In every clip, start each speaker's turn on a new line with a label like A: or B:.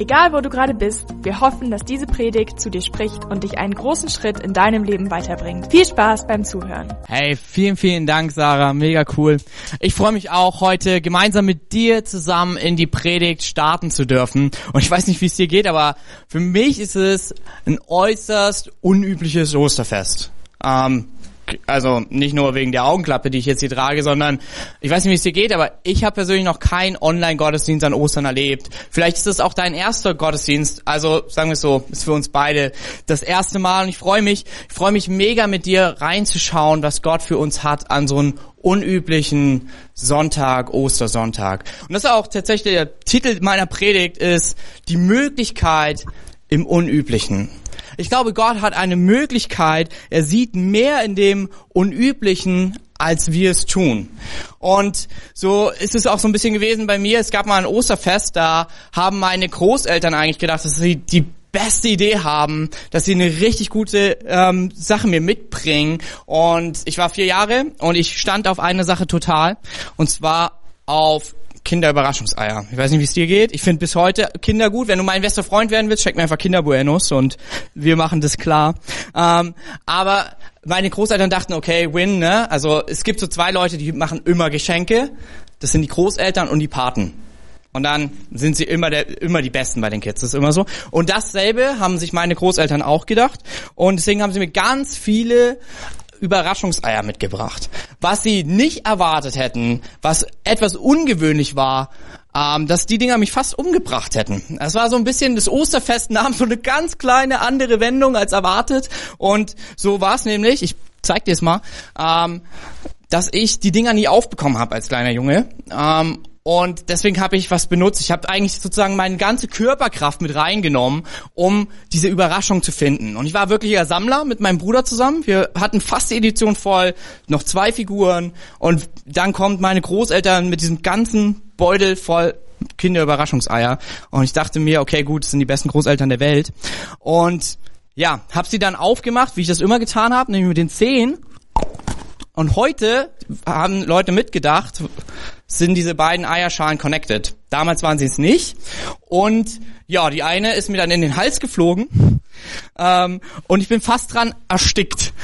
A: Egal wo du gerade bist, wir hoffen, dass diese Predigt zu dir spricht und dich einen großen Schritt in deinem Leben weiterbringt. Viel Spaß beim Zuhören.
B: Hey, vielen, vielen Dank, Sarah. Mega cool. Ich freue mich auch, heute gemeinsam mit dir zusammen in die Predigt starten zu dürfen. Und ich weiß nicht, wie es dir geht, aber für mich ist es ein äußerst unübliches Osterfest. Ähm, also nicht nur wegen der Augenklappe, die ich jetzt hier trage, sondern ich weiß nicht, wie es dir geht, aber ich habe persönlich noch keinen Online-Gottesdienst an Ostern erlebt. Vielleicht ist das auch dein erster Gottesdienst. Also sagen wir es so, ist für uns beide das erste Mal und ich freue mich, ich freue mich mega mit dir reinzuschauen, was Gott für uns hat an so einem unüblichen Sonntag, Ostersonntag. Und das ist auch tatsächlich der Titel meiner Predigt ist die Möglichkeit im Unüblichen. Ich glaube, Gott hat eine Möglichkeit, er sieht mehr in dem Unüblichen, als wir es tun. Und so ist es auch so ein bisschen gewesen bei mir. Es gab mal ein Osterfest, da haben meine Großeltern eigentlich gedacht, dass sie die beste Idee haben, dass sie eine richtig gute ähm, Sache mir mitbringen. Und ich war vier Jahre und ich stand auf eine Sache total. Und zwar auf Kinderüberraschungseier. Ich weiß nicht, wie es dir geht. Ich finde bis heute Kinder gut. Wenn du mein bester Freund werden willst, check mir einfach Kinderbuenos und wir machen das klar. Ähm, aber meine Großeltern dachten, okay, win, ne? Also es gibt so zwei Leute, die machen immer Geschenke. Das sind die Großeltern und die Paten. Und dann sind sie immer der, immer die Besten bei den Kids. Das ist immer so. Und dasselbe haben sich meine Großeltern auch gedacht. Und deswegen haben sie mir ganz viele Überraschungseier mitgebracht. Was sie nicht erwartet hätten, was etwas ungewöhnlich war, ähm, dass die Dinger mich fast umgebracht hätten. Es war so ein bisschen, das Osterfest nahm so eine ganz kleine andere Wendung als erwartet. Und so war es nämlich, ich zeig dir es mal, ähm, dass ich die Dinger nie aufbekommen habe als kleiner Junge. Ähm, und deswegen habe ich was benutzt. Ich habe eigentlich sozusagen meine ganze Körperkraft mit reingenommen, um diese Überraschung zu finden. Und ich war wirklicher Sammler mit meinem Bruder zusammen. Wir hatten fast die Edition voll, noch zwei Figuren. Und dann kommt meine Großeltern mit diesem ganzen Beutel voll Kinderüberraschungseier. Und ich dachte mir, okay, gut, das sind die besten Großeltern der Welt. Und ja, hab sie dann aufgemacht, wie ich das immer getan habe, nämlich mit den Zehen. Und heute haben Leute mitgedacht, sind diese beiden Eierschalen connected. Damals waren sie es nicht. Und ja, die eine ist mir dann in den Hals geflogen ähm, und ich bin fast dran erstickt.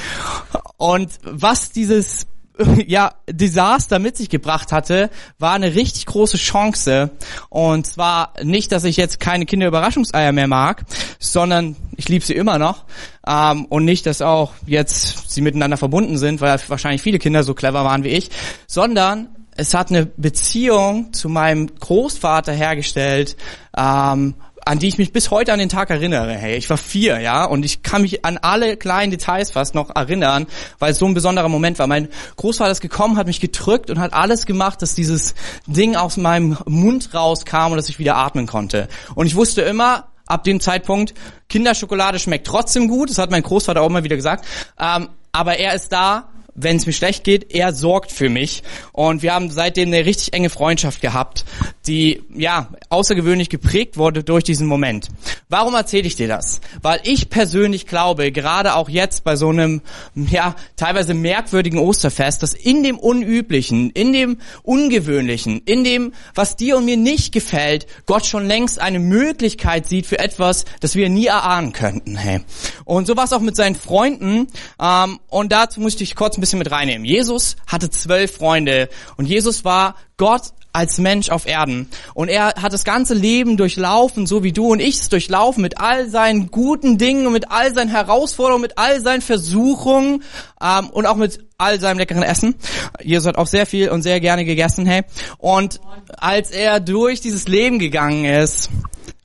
B: Und was dieses ja, Desaster mit sich gebracht hatte, war eine richtig große Chance. Und zwar nicht, dass ich jetzt keine Kinderüberraschungseier mehr mag, sondern ich liebe sie immer noch. Ähm, und nicht, dass auch jetzt sie miteinander verbunden sind, weil wahrscheinlich viele Kinder so clever waren wie ich, sondern es hat eine Beziehung zu meinem Großvater hergestellt, ähm, an die ich mich bis heute an den Tag erinnere. Hey, ich war vier, ja, und ich kann mich an alle kleinen Details fast noch erinnern, weil es so ein besonderer Moment war. Mein Großvater ist gekommen, hat mich gedrückt und hat alles gemacht, dass dieses Ding aus meinem Mund rauskam und dass ich wieder atmen konnte. Und ich wusste immer, ab dem Zeitpunkt, Kinderschokolade schmeckt trotzdem gut, das hat mein Großvater auch immer wieder gesagt, ähm, aber er ist da, wenn es mir schlecht geht, er sorgt für mich. Und wir haben seitdem eine richtig enge Freundschaft gehabt, die ja außergewöhnlich geprägt wurde durch diesen Moment. Warum erzähle ich dir das? Weil ich persönlich glaube, gerade auch jetzt bei so einem ja teilweise merkwürdigen Osterfest, dass in dem Unüblichen, in dem Ungewöhnlichen, in dem, was dir und mir nicht gefällt, Gott schon längst eine Möglichkeit sieht für etwas, das wir nie erahnen könnten. Hey. Und so war es auch mit seinen Freunden. Ähm, und dazu musste ich kurz ein bisschen mit reinnehmen. Jesus hatte zwölf Freunde und Jesus war Gott als Mensch auf Erden. Und er hat das ganze Leben durchlaufen, so wie du und ich es durchlaufen, mit all seinen guten Dingen und mit all seinen Herausforderungen, mit all seinen Versuchungen ähm, und auch mit all seinem leckeren Essen. Jesus hat auch sehr viel und sehr gerne gegessen, hey. Und als er durch dieses Leben gegangen ist,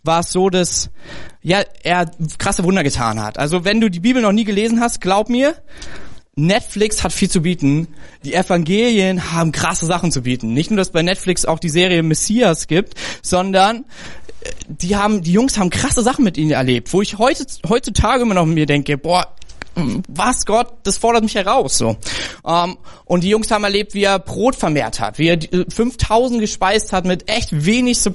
B: war es so, dass ja, er krasse Wunder getan hat. Also wenn du die Bibel noch nie gelesen hast, glaub mir, Netflix hat viel zu bieten. Die Evangelien haben krasse Sachen zu bieten. Nicht nur, dass bei Netflix auch die Serie Messias gibt, sondern äh, die haben, die Jungs haben krasse Sachen mit ihnen erlebt, wo ich heutzutage immer noch mir denke, boah, was Gott, das fordert mich heraus. So. Ähm, und die Jungs haben erlebt, wie er Brot vermehrt hat, wie er 5000 gespeist hat mit echt wenig so,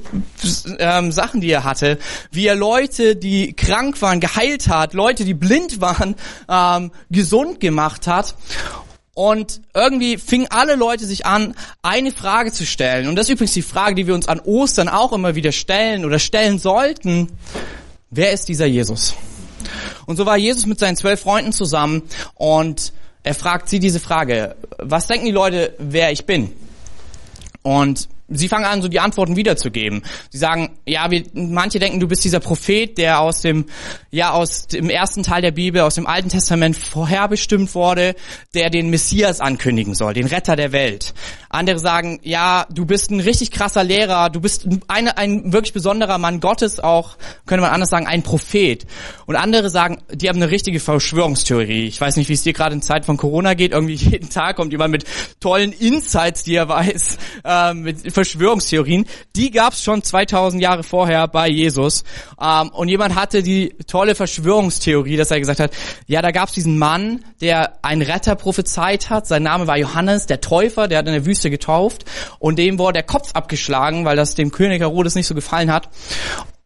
B: ähm, Sachen, die er hatte, wie er Leute, die krank waren, geheilt hat, Leute, die blind waren, ähm, gesund gemacht hat. Und irgendwie fingen alle Leute sich an, eine Frage zu stellen. Und das ist übrigens die Frage, die wir uns an Ostern auch immer wieder stellen oder stellen sollten. Wer ist dieser Jesus? Und so war Jesus mit seinen zwölf Freunden zusammen und er fragt sie diese Frage, was denken die Leute, wer ich bin? Und sie fangen an, so die Antworten wiederzugeben. Sie sagen, ja, wir, manche denken, du bist dieser Prophet, der aus dem, ja, aus dem ersten Teil der Bibel, aus dem Alten Testament vorherbestimmt wurde, der den Messias ankündigen soll, den Retter der Welt. Andere sagen, ja, du bist ein richtig krasser Lehrer, du bist eine, ein wirklich besonderer Mann Gottes auch, könnte man anders sagen, ein Prophet. Und andere sagen, die haben eine richtige Verschwörungstheorie. Ich weiß nicht, wie es dir gerade in Zeit von Corona geht, irgendwie jeden Tag kommt jemand mit tollen Insights, die er weiß, äh, mit Verschwörungstheorien, die gab es schon 2000 Jahre vorher bei Jesus. Ähm, und jemand hatte die tolle Verschwörungstheorie, dass er gesagt hat, ja, da gab es diesen Mann, der einen Retter prophezeit hat. Sein Name war Johannes, der Täufer, der hat in der Wüste getauft. Und dem wurde der Kopf abgeschlagen, weil das dem König Herodes nicht so gefallen hat.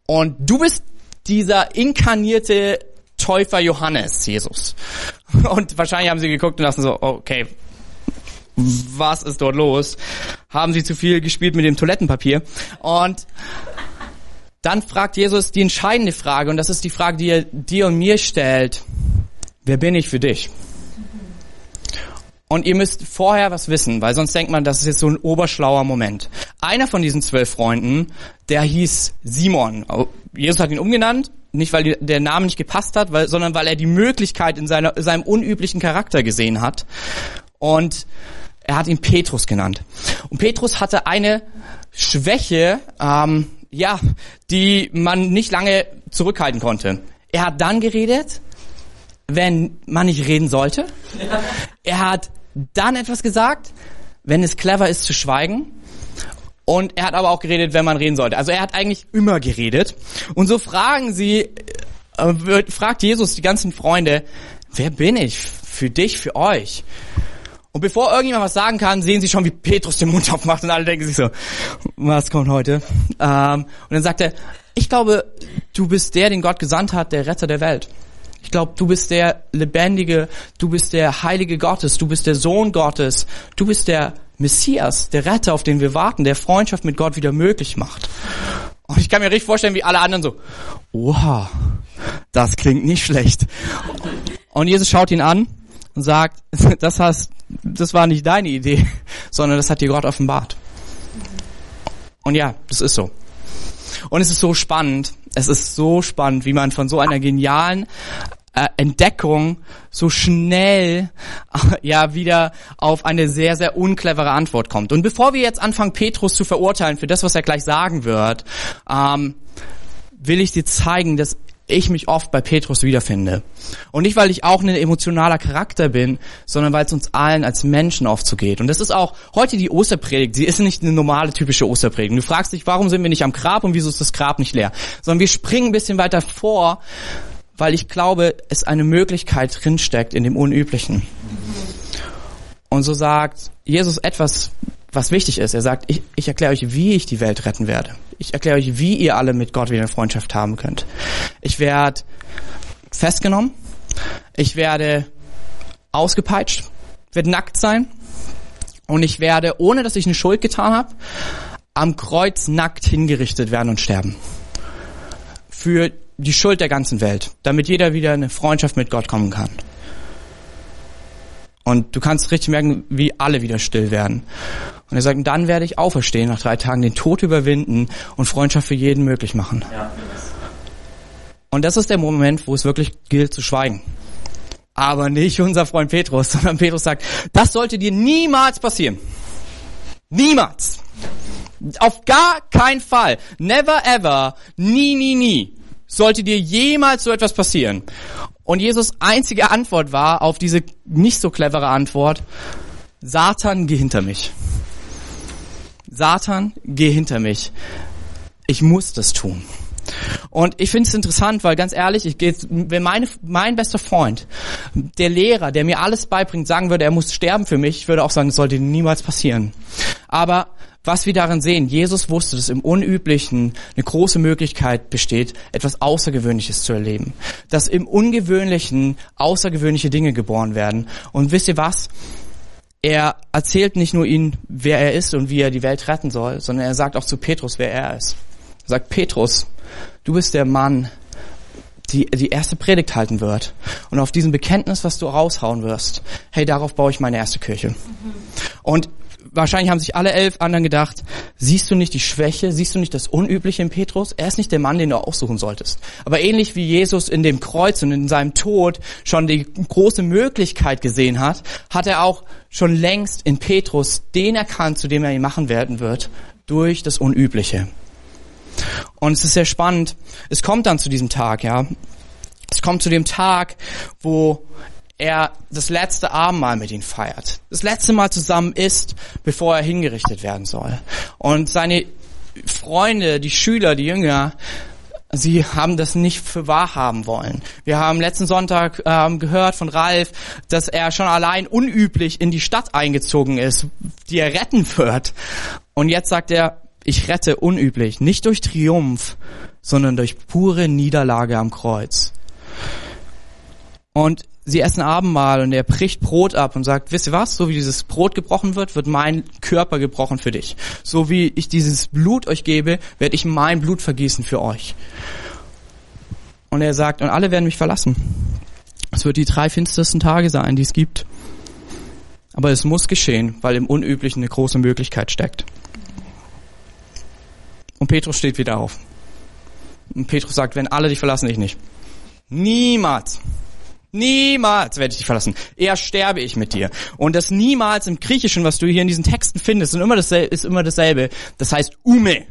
B: Und du bist dieser inkarnierte Täufer Johannes, Jesus. Und wahrscheinlich haben sie geguckt und lassen so, okay, was ist dort los? Haben sie zu viel gespielt mit dem Toilettenpapier? Und dann fragt Jesus die entscheidende Frage, und das ist die Frage, die er dir und mir stellt. Wer bin ich für dich? Und ihr müsst vorher was wissen, weil sonst denkt man, das ist jetzt so ein oberschlauer Moment. Einer von diesen zwölf Freunden, der hieß Simon. Jesus hat ihn umgenannt, nicht weil der Name nicht gepasst hat, weil, sondern weil er die Möglichkeit in seiner, seinem unüblichen Charakter gesehen hat. Und er hat ihn Petrus genannt. Und Petrus hatte eine Schwäche, ähm, ja, die man nicht lange zurückhalten konnte. Er hat dann geredet, wenn man nicht reden sollte. Er hat dann etwas gesagt, wenn es clever ist zu schweigen. Und er hat aber auch geredet, wenn man reden sollte. Also er hat eigentlich immer geredet. Und so fragen sie, äh, fragt Jesus die ganzen Freunde, wer bin ich für dich, für euch? Und bevor irgendjemand was sagen kann, sehen sie schon, wie Petrus den Mund aufmacht und alle denken sich so, was kommt heute? Ähm, und dann sagt er, ich glaube, du bist der, den Gott gesandt hat, der Retter der Welt. Ich glaube, du bist der Lebendige, du bist der Heilige Gottes, du bist der Sohn Gottes, du bist der Messias, der Retter, auf den wir warten, der Freundschaft mit Gott wieder möglich macht. Und ich kann mir richtig vorstellen, wie alle anderen so, oha, das klingt nicht schlecht. Und Jesus schaut ihn an und sagt, das hast, das war nicht deine Idee, sondern das hat dir Gott offenbart. Und ja, das ist so. Und es ist so spannend, es ist so spannend, wie man von so einer genialen äh, Entdeckung so schnell äh, ja wieder auf eine sehr, sehr unclevere Antwort kommt. Und bevor wir jetzt anfangen, Petrus zu verurteilen für das, was er gleich sagen wird, ähm, will ich dir zeigen, dass ich mich oft bei Petrus wiederfinde. Und nicht, weil ich auch ein emotionaler Charakter bin, sondern weil es uns allen als Menschen oft so geht. Und das ist auch heute die Osterpredigt. Sie ist nicht eine normale, typische Osterpredigt. Du fragst dich, warum sind wir nicht am Grab und wieso ist das Grab nicht leer? Sondern wir springen ein bisschen weiter vor, weil ich glaube, es eine Möglichkeit drinsteckt in dem Unüblichen. Und so sagt Jesus etwas, was wichtig ist. Er sagt, ich, ich erkläre euch, wie ich die Welt retten werde. Ich erkläre euch, wie ihr alle mit Gott wieder eine Freundschaft haben könnt. Ich werde festgenommen. Ich werde ausgepeitscht. werde nackt sein. Und ich werde, ohne dass ich eine Schuld getan habe, am Kreuz nackt hingerichtet werden und sterben. Für die Schuld der ganzen Welt. Damit jeder wieder eine Freundschaft mit Gott kommen kann. Und du kannst richtig merken, wie alle wieder still werden. Und er sagt, dann werde ich auferstehen nach drei Tagen, den Tod überwinden und Freundschaft für jeden möglich machen. Ja. Und das ist der Moment, wo es wirklich gilt zu schweigen. Aber nicht unser Freund Petrus, sondern Petrus sagt, das sollte dir niemals passieren. Niemals. Auf gar keinen Fall. Never ever. Nie, nie, nie. Sollte dir jemals so etwas passieren. Und Jesus einzige Antwort war auf diese nicht so clevere Antwort, Satan, geh hinter mich. Satan, geh hinter mich. Ich muss das tun. Und ich finde es interessant, weil ganz ehrlich, ich gehe, wenn meine, mein bester Freund, der Lehrer, der mir alles beibringt, sagen würde, er muss sterben für mich, ich würde auch sagen, das sollte niemals passieren. Aber was wir darin sehen, Jesus wusste, dass im Unüblichen eine große Möglichkeit besteht, etwas Außergewöhnliches zu erleben. Dass im Ungewöhnlichen außergewöhnliche Dinge geboren werden. Und wisst ihr was? Er erzählt nicht nur ihnen, wer er ist und wie er die Welt retten soll, sondern er sagt auch zu Petrus, wer er ist. Er sagt, Petrus, du bist der Mann, die die erste Predigt halten wird. Und auf diesem Bekenntnis, was du raushauen wirst, hey, darauf baue ich meine erste Kirche. Mhm. Und wahrscheinlich haben sich alle elf anderen gedacht, siehst du nicht die Schwäche, siehst du nicht das Unübliche in Petrus? Er ist nicht der Mann, den du aussuchen solltest. Aber ähnlich wie Jesus in dem Kreuz und in seinem Tod schon die große Möglichkeit gesehen hat, hat er auch schon längst in Petrus den erkannt, zu dem er ihn machen werden wird, durch das Unübliche. Und es ist sehr spannend. Es kommt dann zu diesem Tag, ja. Es kommt zu dem Tag, wo er das letzte Abendmahl mit ihm feiert. Das letzte Mal zusammen isst, bevor er hingerichtet werden soll. Und seine Freunde, die Schüler, die Jünger, sie haben das nicht für wahr haben wollen. Wir haben letzten Sonntag ähm, gehört von Ralf, dass er schon allein unüblich in die Stadt eingezogen ist, die er retten wird. Und jetzt sagt er, ich rette unüblich, nicht durch Triumph, sondern durch pure Niederlage am Kreuz. Und sie essen Abendmahl und er bricht Brot ab und sagt, wisst ihr was, so wie dieses Brot gebrochen wird, wird mein Körper gebrochen für dich. So wie ich dieses Blut euch gebe, werde ich mein Blut vergießen für euch. Und er sagt, und alle werden mich verlassen. Es wird die drei finstersten Tage sein, die es gibt. Aber es muss geschehen, weil im Unüblichen eine große Möglichkeit steckt. Und Petrus steht wieder auf. Und Petrus sagt, wenn alle dich verlassen, ich nicht. Niemals. Niemals werde ich dich verlassen. Eher sterbe ich mit dir. Und das niemals im Griechischen, was du hier in diesen Texten findest, ist immer dasselbe. Ist immer dasselbe. Das heißt ume.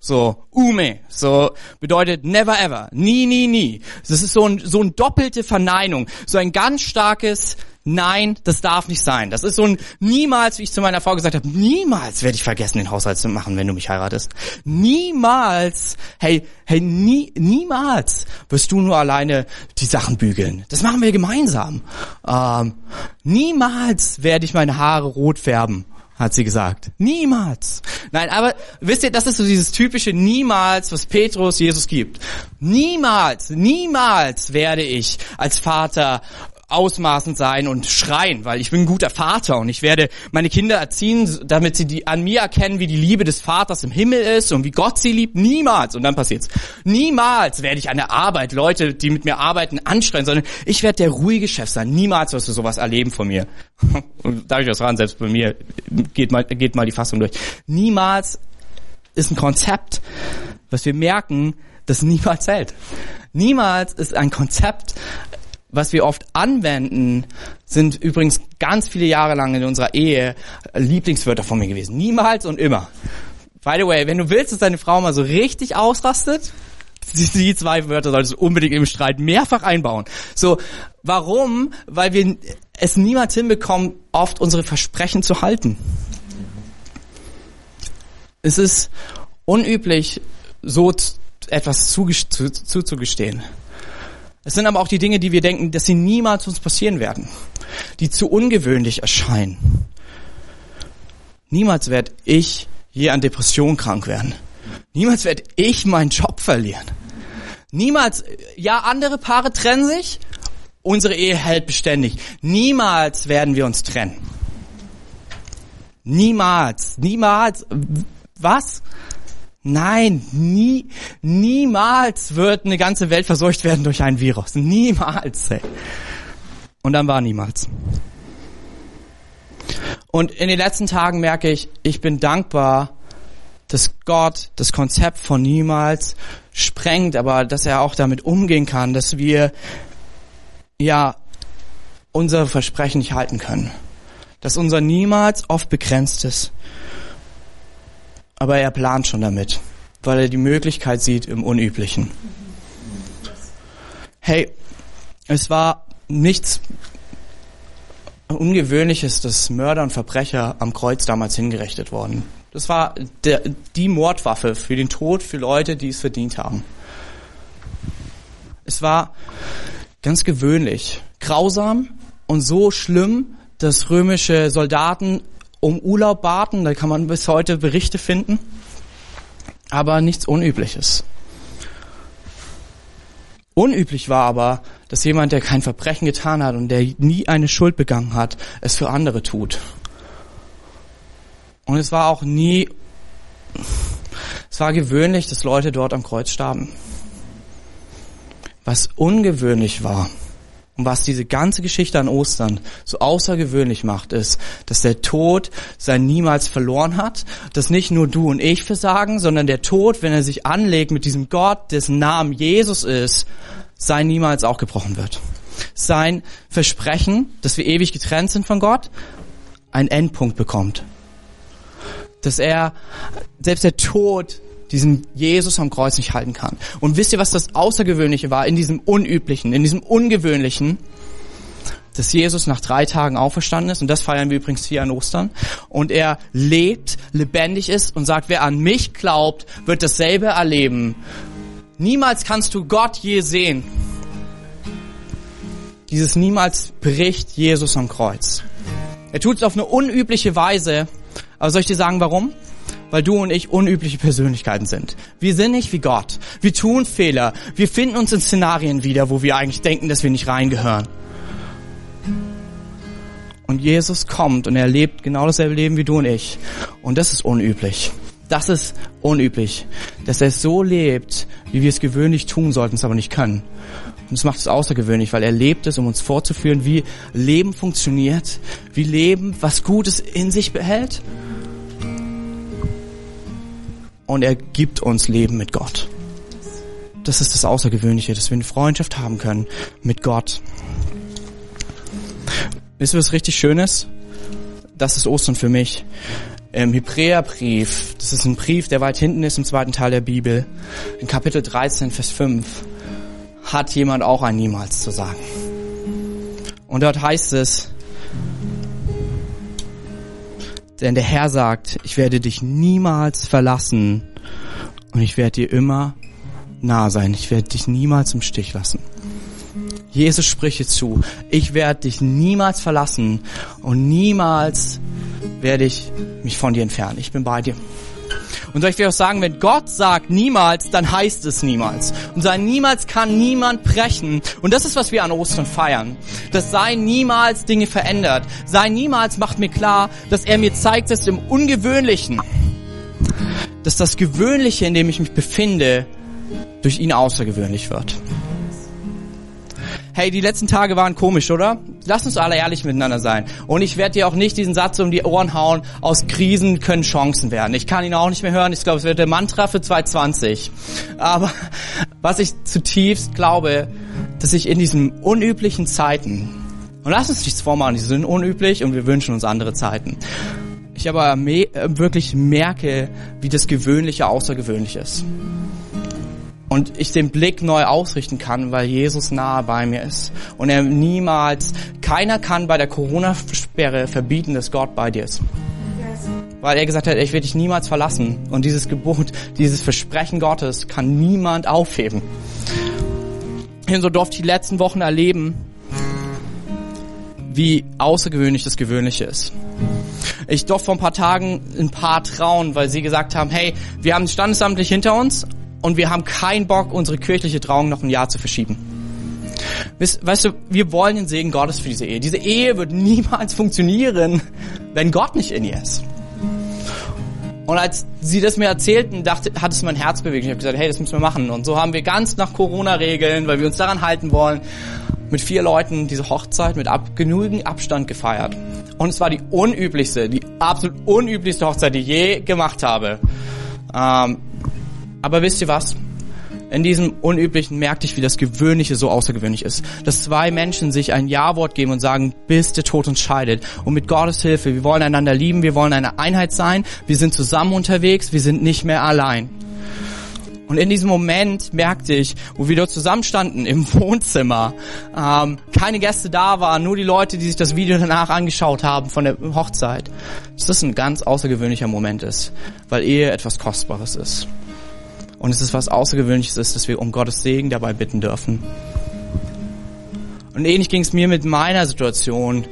B: So, ume. So bedeutet never ever. Nie, nie, nie. Das ist so ein, so ein doppelte Verneinung. So ein ganz starkes Nein, das darf nicht sein. Das ist so ein niemals, wie ich zu meiner Frau gesagt habe, niemals werde ich vergessen, den Haushalt zu machen, wenn du mich heiratest. Niemals, hey, hey, nie, niemals wirst du nur alleine die Sachen bügeln. Das machen wir gemeinsam. Ähm, niemals werde ich meine Haare rot färben hat sie gesagt. Niemals. Nein, aber wisst ihr, das ist so dieses typische Niemals, was Petrus Jesus gibt. Niemals, niemals werde ich als Vater ausmaßend sein und schreien, weil ich bin ein guter Vater und ich werde meine Kinder erziehen, damit sie die, an mir erkennen, wie die Liebe des Vaters im Himmel ist und wie Gott sie liebt. Niemals. Und dann passiert's. Niemals werde ich an der Arbeit Leute, die mit mir arbeiten, anschreien, sondern ich werde der ruhige Chef sein. Niemals wirst du sowas erleben von mir. Und darf ich was ran, selbst bei mir geht mal, geht mal die Fassung durch. Niemals ist ein Konzept, was wir merken, das niemals hält. Niemals ist ein Konzept, was wir oft anwenden, sind übrigens ganz viele Jahre lang in unserer Ehe Lieblingswörter von mir gewesen. Niemals und immer. By the way, wenn du willst, dass deine Frau mal so richtig ausrastet, die zwei Wörter solltest du unbedingt im Streit mehrfach einbauen. So, warum? Weil wir es niemals hinbekommen, oft unsere Versprechen zu halten. Es ist unüblich, so etwas zuzugestehen. Es sind aber auch die Dinge, die wir denken, dass sie niemals uns passieren werden, die zu ungewöhnlich erscheinen. Niemals werde ich je an Depression krank werden. Niemals werde ich meinen Job verlieren. Niemals, ja, andere Paare trennen sich, unsere Ehe hält beständig. Niemals werden wir uns trennen. Niemals, niemals. Was? Nein, nie, niemals wird eine ganze Welt verseucht werden durch ein Virus. Niemals. Ey. Und dann war niemals. Und in den letzten Tagen merke ich, ich bin dankbar, dass Gott das Konzept von niemals sprengt, aber dass er auch damit umgehen kann, dass wir ja unser Versprechen nicht halten können. Dass unser niemals oft begrenzt ist aber er plant schon damit, weil er die Möglichkeit sieht im Unüblichen. Hey, es war nichts Ungewöhnliches, dass Mörder und Verbrecher am Kreuz damals hingerichtet wurden. Das war der, die Mordwaffe für den Tod für Leute, die es verdient haben. Es war ganz gewöhnlich, grausam und so schlimm, dass römische Soldaten um Urlaub baten. Da kann man bis heute Berichte finden. Aber nichts Unübliches. Unüblich war aber, dass jemand, der kein Verbrechen getan hat und der nie eine Schuld begangen hat, es für andere tut. Und es war auch nie, es war gewöhnlich, dass Leute dort am Kreuz starben. Was ungewöhnlich war und was diese ganze Geschichte an Ostern so außergewöhnlich macht, ist, dass der Tod sein niemals verloren hat, dass nicht nur du und ich versagen, sondern der Tod, wenn er sich anlegt mit diesem Gott, dessen Namen Jesus ist, sein niemals auch gebrochen wird. Sein Versprechen, dass wir ewig getrennt sind von Gott, einen Endpunkt bekommt. Dass er, selbst der Tod, diesen Jesus am Kreuz nicht halten kann. Und wisst ihr, was das Außergewöhnliche war in diesem Unüblichen, in diesem Ungewöhnlichen? Dass Jesus nach drei Tagen auferstanden ist, und das feiern wir übrigens hier an Ostern, und er lebt, lebendig ist und sagt, wer an mich glaubt, wird dasselbe erleben. Niemals kannst du Gott je sehen. Dieses niemals bricht Jesus am Kreuz. Er tut es auf eine unübliche Weise. Aber soll ich dir sagen, warum? Weil du und ich unübliche Persönlichkeiten sind. Wir sind nicht wie Gott. Wir tun Fehler. Wir finden uns in Szenarien wieder, wo wir eigentlich denken, dass wir nicht reingehören. Und Jesus kommt und er lebt genau dasselbe Leben wie du und ich. Und das ist unüblich. Das ist unüblich, dass er so lebt, wie wir es gewöhnlich tun sollten, es aber nicht können. Und das macht es außergewöhnlich, weil er lebt es, um uns vorzuführen, wie Leben funktioniert, wie Leben was Gutes in sich behält und er gibt uns Leben mit Gott. Das ist das Außergewöhnliche, dass wir eine Freundschaft haben können mit Gott. Wisst ihr, was richtig Schönes? Das ist Ostern für mich. Im Hebräerbrief, das ist ein Brief, der weit hinten ist im zweiten Teil der Bibel, in Kapitel 13, Vers 5, hat jemand auch ein Niemals zu sagen. Und dort heißt es, denn der Herr sagt, ich werde dich niemals verlassen und ich werde dir immer nah sein. Ich werde dich niemals im Stich lassen. Jesus spricht dir zu, ich werde dich niemals verlassen und niemals werde ich mich von dir entfernen. Ich bin bei dir. Und soll ich dir auch sagen, wenn Gott sagt niemals, dann heißt es niemals. Und sein niemals kann niemand brechen. Und das ist, was wir an Ostern feiern. Dass sein niemals Dinge verändert. Sein niemals macht mir klar, dass er mir zeigt, dass im Ungewöhnlichen, dass das Gewöhnliche, in dem ich mich befinde, durch ihn außergewöhnlich wird hey, die letzten Tage waren komisch, oder? Lass uns alle ehrlich miteinander sein. Und ich werde dir auch nicht diesen Satz um die Ohren hauen, aus Krisen können Chancen werden. Ich kann ihn auch nicht mehr hören. Ich glaube, es wird der Mantra für 2020. Aber was ich zutiefst glaube, dass ich in diesen unüblichen Zeiten, und lass uns nichts vormachen, die sind unüblich und wir wünschen uns andere Zeiten. Ich aber wirklich merke, wie das Gewöhnliche außergewöhnlich ist und ich den Blick neu ausrichten kann, weil Jesus nahe bei mir ist. Und er niemals, keiner kann bei der Corona-Sperre verbieten, dass Gott bei dir ist. Weil er gesagt hat, ich werde dich niemals verlassen. Und dieses Gebot, dieses Versprechen Gottes kann niemand aufheben. Und so durfte ich die letzten Wochen erleben, wie außergewöhnlich das Gewöhnliche ist. Ich durfte vor ein paar Tagen ein paar trauen, weil sie gesagt haben, hey, wir haben standesamtlich hinter uns, und wir haben keinen Bock, unsere kirchliche Trauung noch ein Jahr zu verschieben. Weißt, du, wir wollen den Segen Gottes für diese Ehe. Diese Ehe wird niemals funktionieren, wenn Gott nicht in ihr ist. Und als sie das mir erzählten, dachte, hat es mein Herz bewegt. Ich habe gesagt, hey, das müssen wir machen. Und so haben wir ganz nach Corona-Regeln, weil wir uns daran halten wollen, mit vier Leuten diese Hochzeit mit ab, genügend Abstand gefeiert. Und es war die unüblichste, die absolut unüblichste Hochzeit, die ich je gemacht habe. Ähm, aber wisst ihr was? In diesem Unüblichen merkte ich, wie das Gewöhnliche so außergewöhnlich ist. Dass zwei Menschen sich ein Ja-Wort geben und sagen, bis der Tod uns scheidet. Und mit Gottes Hilfe, wir wollen einander lieben, wir wollen eine Einheit sein, wir sind zusammen unterwegs, wir sind nicht mehr allein. Und in diesem Moment merkte ich, wo wir dort zusammenstanden im Wohnzimmer, ähm, keine Gäste da waren, nur die Leute, die sich das Video danach angeschaut haben von der Hochzeit, dass das ein ganz außergewöhnlicher Moment ist, weil Ehe etwas Kostbares ist. Und es ist was Außergewöhnliches ist, dass wir um Gottes Segen dabei bitten dürfen. Und ähnlich ging es mir mit meiner Situation.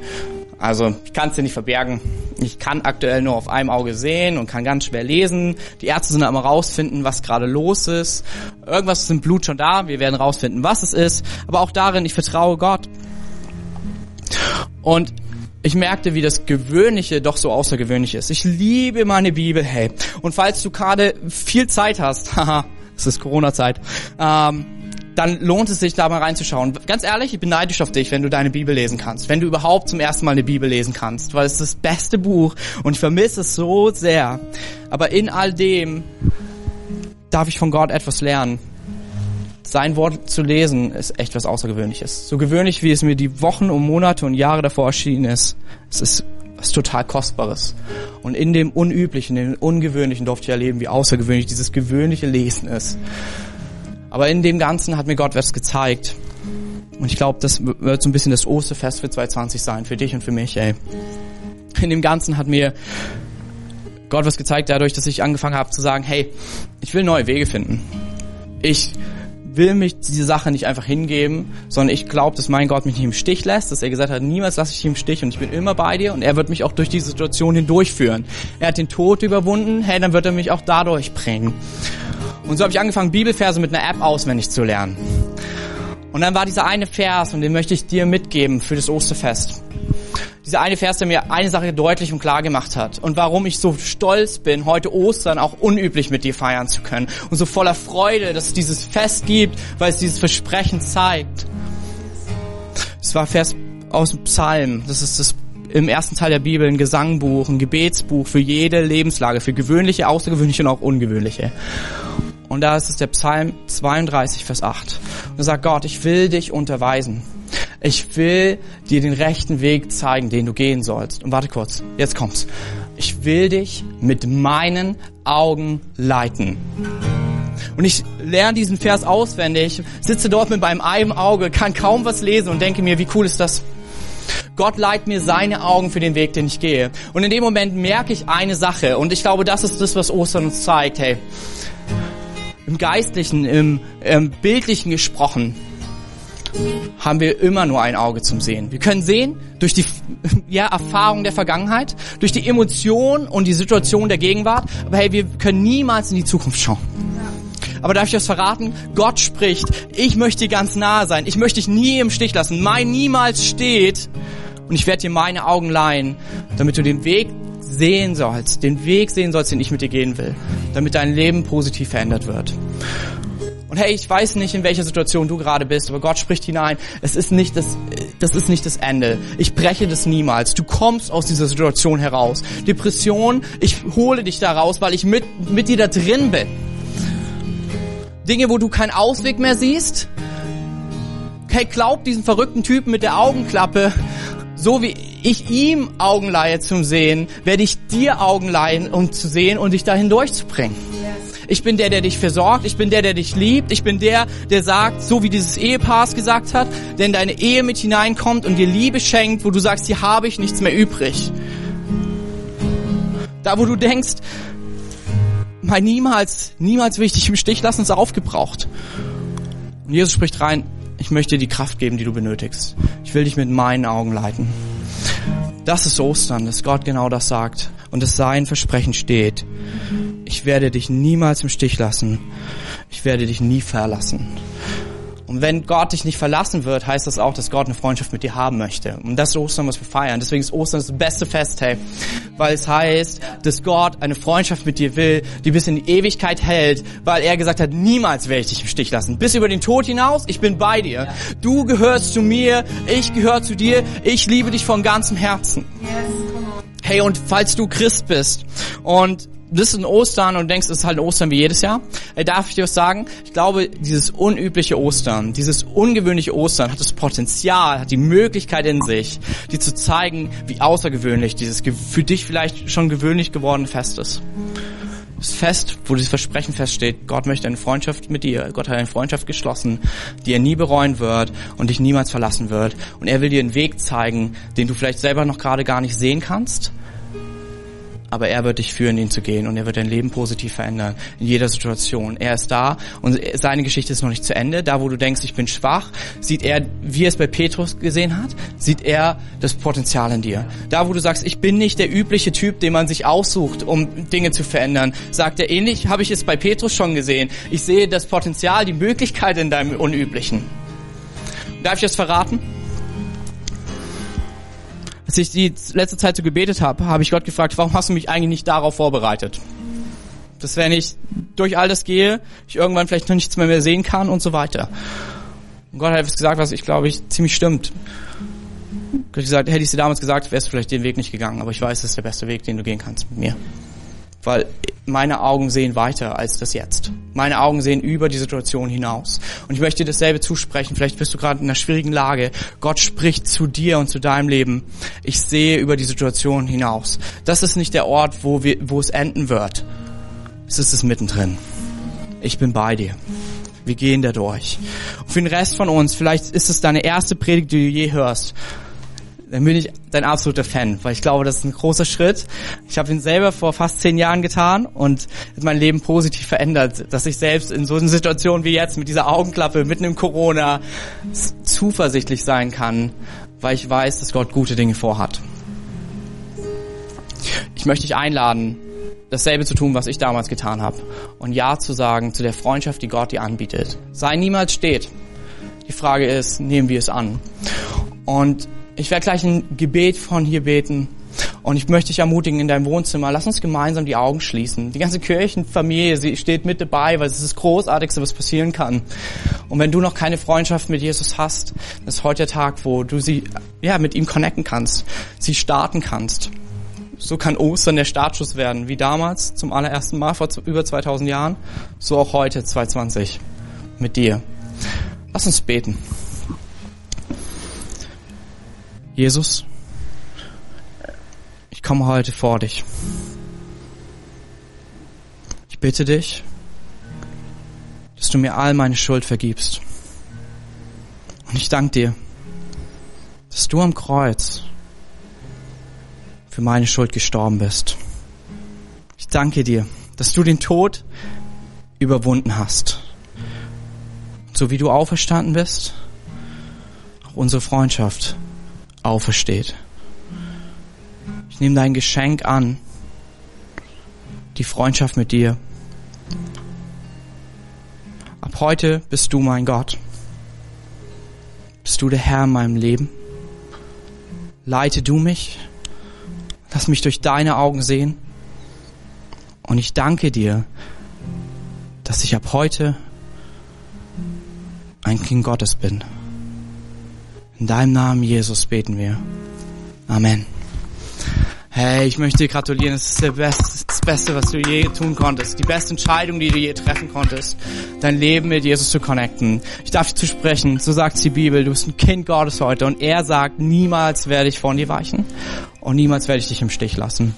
B: Also ich kann es dir nicht verbergen. Ich kann aktuell nur auf einem Auge sehen und kann ganz schwer lesen. Die Ärzte sind immer rausfinden, was gerade los ist. Irgendwas ist im Blut schon da. Wir werden rausfinden, was es ist. Aber auch darin, ich vertraue Gott. Und ich merkte, wie das Gewöhnliche doch so außergewöhnlich ist. Ich liebe meine Bibel, hey. Und falls du gerade viel Zeit hast, haha, es ist Corona-Zeit, ähm, dann lohnt es sich, da mal reinzuschauen. Ganz ehrlich, ich bin neidisch auf dich, wenn du deine Bibel lesen kannst. Wenn du überhaupt zum ersten Mal eine Bibel lesen kannst. Weil es ist das beste Buch und ich vermisse es so sehr. Aber in all dem darf ich von Gott etwas lernen. Sein Wort zu lesen ist echt was Außergewöhnliches. So gewöhnlich, wie es mir die Wochen und Monate und Jahre davor erschienen ist. Es ist was total Kostbares. Und in dem Unüblichen, in dem Ungewöhnlichen durfte ich erleben, wie außergewöhnlich dieses gewöhnliche Lesen ist. Aber in dem Ganzen hat mir Gott was gezeigt. Und ich glaube, das wird so ein bisschen das Osterfest für 2020 sein, für dich und für mich, ey. In dem Ganzen hat mir Gott was gezeigt dadurch, dass ich angefangen habe zu sagen, hey, ich will neue Wege finden. Ich will mich diese Sache nicht einfach hingeben, sondern ich glaube, dass mein Gott mich nicht im Stich lässt, dass er gesagt hat, niemals lasse ich dich im Stich und ich bin immer bei dir und er wird mich auch durch diese Situation hindurchführen. Er hat den Tod überwunden, hey, dann wird er mich auch dadurch bringen. Und so habe ich angefangen, Bibelverse mit einer App auswendig zu lernen. Und dann war dieser eine Vers, und den möchte ich dir mitgeben für das Osterfest. Dieser eine Vers, der mir eine Sache deutlich und klar gemacht hat. Und warum ich so stolz bin, heute Ostern auch unüblich mit dir feiern zu können. Und so voller Freude, dass es dieses Fest gibt, weil es dieses Versprechen zeigt. Es war Vers aus dem Psalm. Das ist das im ersten Teil der Bibel ein Gesangbuch, ein Gebetsbuch für jede Lebenslage, für gewöhnliche, außergewöhnliche und auch ungewöhnliche. Und da ist es der Psalm 32, Vers 8. Und er sagt, Gott, ich will dich unterweisen. Ich will dir den rechten Weg zeigen, den du gehen sollst. Und warte kurz, jetzt kommt's. Ich will dich mit meinen Augen leiten. Und ich lerne diesen Vers auswendig, sitze dort mit meinem einen Auge, kann kaum was lesen und denke mir, wie cool ist das? Gott leiht mir seine Augen für den Weg, den ich gehe. Und in dem Moment merke ich eine Sache. Und ich glaube, das ist das, was Ostern uns zeigt. Hey, im Geistlichen, im, im Bildlichen gesprochen, haben wir immer nur ein Auge zum Sehen. Wir können sehen durch die ja, Erfahrung der Vergangenheit, durch die Emotion und die Situation der Gegenwart, aber hey, wir können niemals in die Zukunft schauen. Aber darf ich das verraten? Gott spricht, ich möchte dir ganz nahe sein, ich möchte dich nie im Stich lassen, mein niemals steht und ich werde dir meine Augen leihen, damit du den Weg sehen sollst, den Weg sehen sollst, den ich mit dir gehen will, damit dein Leben positiv verändert wird. Und hey, ich weiß nicht, in welcher Situation du gerade bist, aber Gott spricht hinein. Es ist nicht das, das ist nicht das Ende. Ich breche das niemals. Du kommst aus dieser Situation heraus. Depression, ich hole dich da raus, weil ich mit, mit dir da drin bin. Dinge, wo du keinen Ausweg mehr siehst. Hey, glaub diesen verrückten Typen mit der Augenklappe, so wie ich ihm Augen leihe zum Sehen, werde ich dir Augen leihen, um zu sehen und dich dahin durchzubringen. Ich bin der, der dich versorgt. Ich bin der, der dich liebt. Ich bin der, der sagt, so wie dieses Ehepaar es gesagt hat, der in deine Ehe mit hineinkommt und dir Liebe schenkt, wo du sagst, hier habe ich nichts mehr übrig. Da, wo du denkst, mein niemals, niemals will ich dich im Stich lassen, ist aufgebraucht. Und Jesus spricht rein, ich möchte dir die Kraft geben, die du benötigst. Ich will dich mit meinen Augen leiten. Das ist Ostern, dass Gott genau das sagt und dass sein Versprechen steht. Ich werde dich niemals im Stich lassen. Ich werde dich nie verlassen. Und wenn Gott dich nicht verlassen wird, heißt das auch, dass Gott eine Freundschaft mit dir haben möchte. Und das ist Ostern, was wir feiern. Deswegen ist Ostern das beste Fest, hey. Weil es heißt, dass Gott eine Freundschaft mit dir will, die bis in die Ewigkeit hält, weil er gesagt hat, niemals werde ich dich im Stich lassen. Bis über den Tod hinaus, ich bin bei dir. Du gehörst zu mir, ich gehöre zu dir, ich liebe dich von ganzem Herzen. Hey, und falls du Christ bist und bist in Ostern und denkst, es ist halt Ostern wie jedes Jahr, äh, darf ich dir was sagen? Ich glaube, dieses unübliche Ostern, dieses ungewöhnliche Ostern hat das Potenzial, hat die Möglichkeit in sich, dir zu zeigen, wie außergewöhnlich dieses für dich vielleicht schon gewöhnlich gewordene Fest ist. Das Fest, wo dieses Versprechen feststeht, Gott möchte eine Freundschaft mit dir, Gott hat eine Freundschaft geschlossen, die er nie bereuen wird und dich niemals verlassen wird. Und er will dir einen Weg zeigen, den du vielleicht selber noch gerade gar nicht sehen kannst, aber er wird dich führen, ihn zu gehen und er wird dein Leben positiv verändern in jeder Situation. Er ist da und seine Geschichte ist noch nicht zu Ende. Da, wo du denkst, ich bin schwach, sieht er, wie er es bei Petrus gesehen hat, sieht er das Potenzial in dir. Da, wo du sagst, ich bin nicht der übliche Typ, den man sich aussucht, um Dinge zu verändern, sagt er ähnlich, habe ich es bei Petrus schon gesehen. Ich sehe das Potenzial, die Möglichkeit in deinem Unüblichen. Darf ich das verraten? Als ich die letzte Zeit so gebetet habe, habe ich Gott gefragt, warum hast du mich eigentlich nicht darauf vorbereitet? Dass wenn ich durch all das gehe, ich irgendwann vielleicht noch nichts mehr, mehr sehen kann und so weiter. Und Gott hat etwas gesagt, was ich glaube ich ziemlich stimmt. Gott hat gesagt, hätte ich dir damals gesagt, wärst du vielleicht den Weg nicht gegangen, aber ich weiß, das ist der beste Weg, den du gehen kannst mit mir weil meine Augen sehen weiter als das Jetzt. Meine Augen sehen über die Situation hinaus. Und ich möchte dir dasselbe zusprechen. Vielleicht bist du gerade in einer schwierigen Lage. Gott spricht zu dir und zu deinem Leben. Ich sehe über die Situation hinaus. Das ist nicht der Ort, wo, wir, wo es enden wird. Es ist es mittendrin. Ich bin bei dir. Wir gehen da durch. Und für den Rest von uns, vielleicht ist es deine erste Predigt, die du je hörst dann bin ich dein absoluter Fan, weil ich glaube, das ist ein großer Schritt. Ich habe ihn selber vor fast zehn Jahren getan und mein Leben positiv verändert, dass ich selbst in so einer Situation wie jetzt mit dieser Augenklappe mitten im Corona zuversichtlich sein kann, weil ich weiß, dass Gott gute Dinge vorhat. Ich möchte dich einladen, dasselbe zu tun, was ich damals getan habe und Ja zu sagen zu der Freundschaft, die Gott dir anbietet. Sei niemals steht. Die Frage ist, nehmen wir es an? Und ich werde gleich ein Gebet von hier beten. Und ich möchte dich ermutigen in deinem Wohnzimmer, lass uns gemeinsam die Augen schließen. Die ganze Kirchenfamilie, sie steht mit dabei, weil es ist das Großartigste, was passieren kann. Und wenn du noch keine Freundschaft mit Jesus hast, ist heute der Tag, wo du sie, ja, mit ihm connecten kannst, sie starten kannst. So kann Ostern der Startschuss werden, wie damals zum allerersten Mal vor über 2000 Jahren, so auch heute 2020 mit dir. Lass uns beten. Jesus, ich komme heute vor dich. Ich bitte dich, dass du mir all meine Schuld vergibst. Und ich danke dir, dass du am Kreuz für meine Schuld gestorben bist. Ich danke dir, dass du den Tod überwunden hast. Und so wie du auferstanden bist, auch unsere Freundschaft aufersteht. Ich nehme dein Geschenk an, die Freundschaft mit dir. Ab heute bist du mein Gott. Bist du der Herr in meinem Leben. Leite du mich. Lass mich durch deine Augen sehen. Und ich danke dir, dass ich ab heute ein Kind Gottes bin. In deinem Namen, Jesus, beten wir. Amen. Hey, ich möchte dir gratulieren. Das ist der Best, das Beste, was du je tun konntest. Die beste Entscheidung, die du je treffen konntest. Dein Leben mit Jesus zu connecten. Ich darf dich zu sprechen. So sagt die Bibel. Du bist ein Kind Gottes heute. Und er sagt, niemals werde ich von dir weichen und niemals werde ich dich im Stich lassen.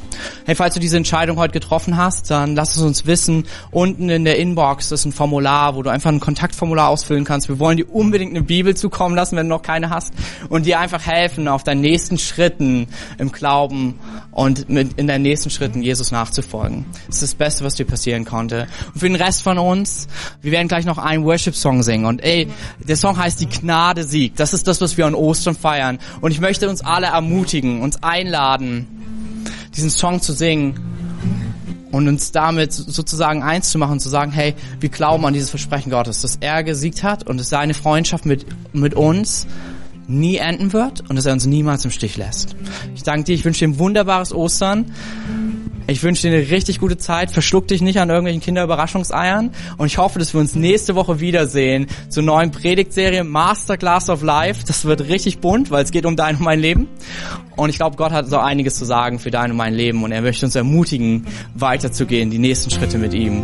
B: Hey, falls du diese Entscheidung heute getroffen hast, dann lass es uns wissen. Unten in der Inbox ist ein Formular, wo du einfach ein Kontaktformular ausfüllen kannst. Wir wollen dir unbedingt eine Bibel zukommen lassen, wenn du noch keine hast und dir einfach helfen auf deinen nächsten Schritten im Glauben und mit in deinen nächsten Schritten Jesus nachzufolgen. Das ist das Beste, was dir passieren konnte. Und für den Rest von uns, wir werden gleich noch einen Worship-Song singen. Und ey, der Song heißt Die Gnade siegt. Das ist das, was wir an Ostern feiern. Und ich möchte uns alle ermutigen, uns einladen, einladen, diesen Song zu singen und uns damit sozusagen eins zu machen, zu sagen, hey, wir glauben an dieses Versprechen Gottes, dass er gesiegt hat und dass seine Freundschaft mit, mit uns nie enden wird und dass er uns niemals im Stich lässt. Ich danke dir, ich wünsche dir ein wunderbares Ostern. Ich wünsche dir eine richtig gute Zeit. Verschluck dich nicht an irgendwelchen Kinderüberraschungseiern. Und ich hoffe, dass wir uns nächste Woche wiedersehen zur neuen Predigtserie Masterclass of Life. Das wird richtig bunt, weil es geht um dein und mein Leben. Und ich glaube, Gott hat so einiges zu sagen für dein und mein Leben. Und er möchte uns ermutigen, weiterzugehen, die nächsten Schritte mit ihm.